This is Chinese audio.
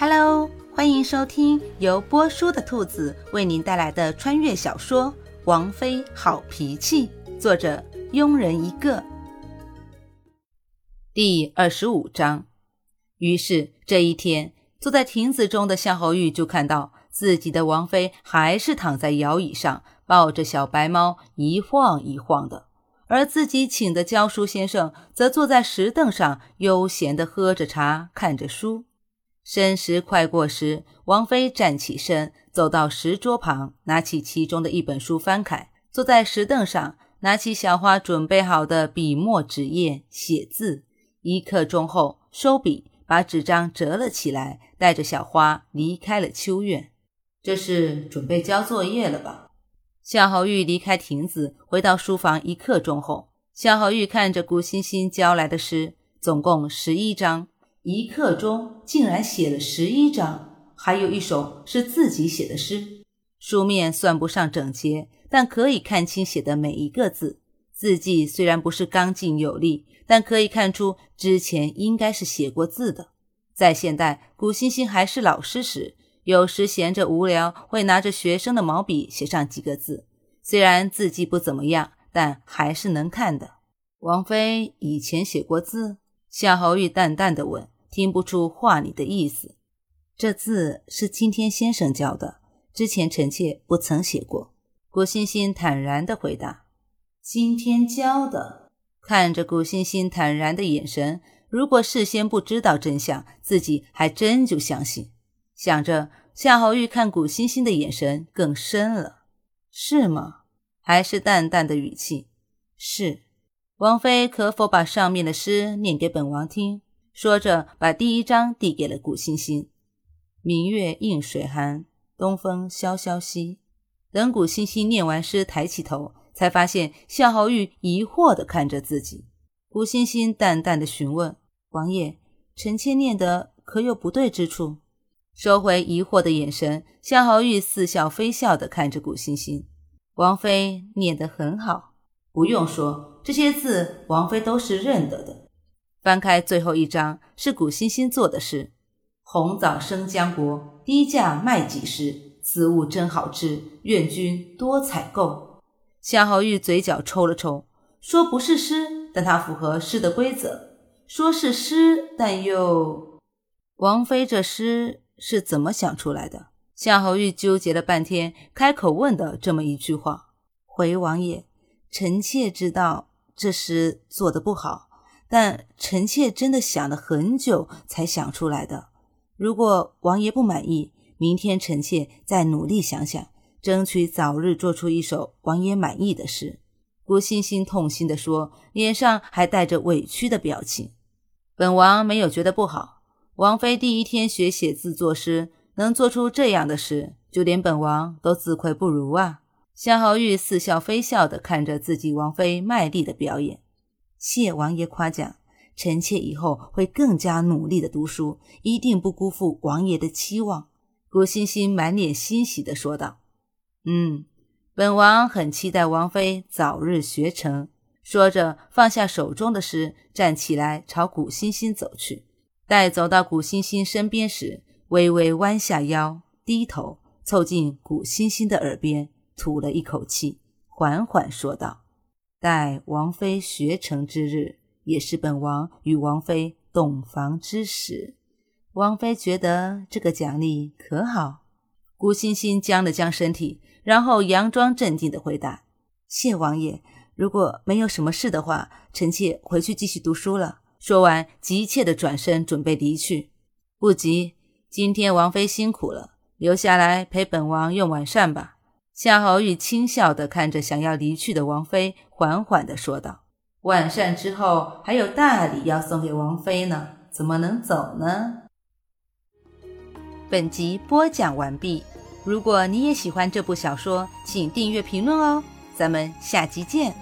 Hello，欢迎收听由波叔的兔子为您带来的穿越小说《王妃好脾气》，作者庸人一个。第二十五章。于是这一天，坐在亭子中的夏侯玉就看到自己的王妃还是躺在摇椅上，抱着小白猫一晃一晃的，而自己请的教书先生则坐在石凳上，悠闲的喝着茶，看着书。申时快过时，王妃站起身，走到石桌旁，拿起其中的一本书翻开，坐在石凳上，拿起小花准备好的笔墨纸砚写字。一刻钟后，收笔，把纸张折了起来，带着小花离开了秋院。这是准备交作业了吧？夏侯玉离开亭子，回到书房。一刻钟后，夏侯玉看着古欣欣交来的诗，总共十一章。一刻钟竟然写了十一章，还有一首是自己写的诗。书面算不上整洁，但可以看清写的每一个字。字迹虽然不是刚劲有力，但可以看出之前应该是写过字的。在现代，古欣欣还是老师时，有时闲着无聊，会拿着学生的毛笔写上几个字。虽然字迹不怎么样，但还是能看的。王菲以前写过字。夏侯玉淡淡的问：“听不出话里的意思。这字是今天先生教的，之前臣妾不曾写过。”古欣欣坦然的回答：“今天教的。”看着古欣欣坦然的眼神，如果事先不知道真相，自己还真就相信。想着，夏侯玉看古欣欣的眼神更深了。是吗？还是淡淡的语气？是。王妃可否把上面的诗念给本王听？说着，把第一章递给了古欣欣。明月映水寒，东风萧萧兮。等古欣欣念完诗，抬起头，才发现夏侯玉疑惑地看着自己。古欣欣淡淡的询问：“王爷，臣妾念的可有不对之处？”收回疑惑的眼神，夏侯玉似笑非笑地看着古欣欣。王妃念得很好。不用说，这些字王妃都是认得的。翻开最后一张，是古欣欣做的诗：“红枣生浆果，低价卖几十？此物真好吃，愿君多采购。”夏侯玉嘴角抽了抽，说：“不是诗，但它符合诗的规则；说是诗，但又……王妃这诗是怎么想出来的？”夏侯玉纠结了半天，开口问的这么一句话：“回王爷。”臣妾知道这诗做的不好，但臣妾真的想了很久才想出来的。如果王爷不满意，明天臣妾再努力想想，争取早日做出一首王爷满意的诗。顾欣欣痛心地说，脸上还带着委屈的表情。本王没有觉得不好，王妃第一天学写字作诗，能做出这样的诗，就连本王都自愧不如啊。夏侯玉似笑非笑地看着自己王妃卖力的表演，谢王爷夸奖，臣妾以后会更加努力的读书，一定不辜负王爷的期望。顾欣欣满脸欣喜地说道：“嗯，本王很期待王妃早日学成。”说着放下手中的诗，站起来朝古欣欣走去。待走到古欣欣身边时，微微弯下腰，低头凑近古欣欣的耳边。吐了一口气，缓缓说道：“待王妃学成之日，也是本王与王妃洞房之时。王妃觉得这个奖励可好？”顾欣欣僵了僵身体，然后佯装镇定的回答：“谢王爷，如果没有什么事的话，臣妾回去继续读书了。”说完，急切的转身准备离去。不急，今天王妃辛苦了，留下来陪本王用晚膳吧。夏侯玉轻笑的看着想要离去的王妃，缓缓的说道：“晚膳之后还有大礼要送给王妃呢，怎么能走呢？”本集播讲完毕。如果你也喜欢这部小说，请订阅、评论哦。咱们下集见。